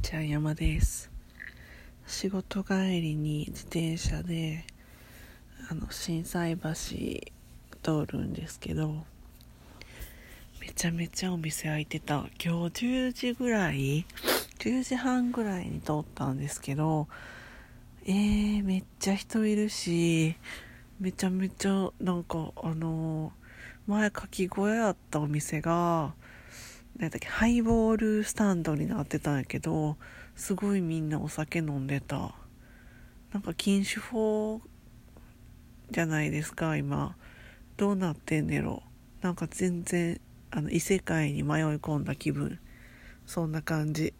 ちゃん山です。仕事帰りに自転車であの心斎橋通るんですけどめちゃめちゃお店開いてた。今日10時ぐらい10時半ぐらいに通ったんですけどえー、めっちゃ人いるしめちゃめちゃなんかあの前かき小屋あったお店が何だっけハイボールスタンドになってたんやけどすごいみんなお酒飲んでた。なんか禁酒法じゃないですか今。どうなってんねろ。なんか全然あの異世界に迷い込んだ気分。そんな感じ。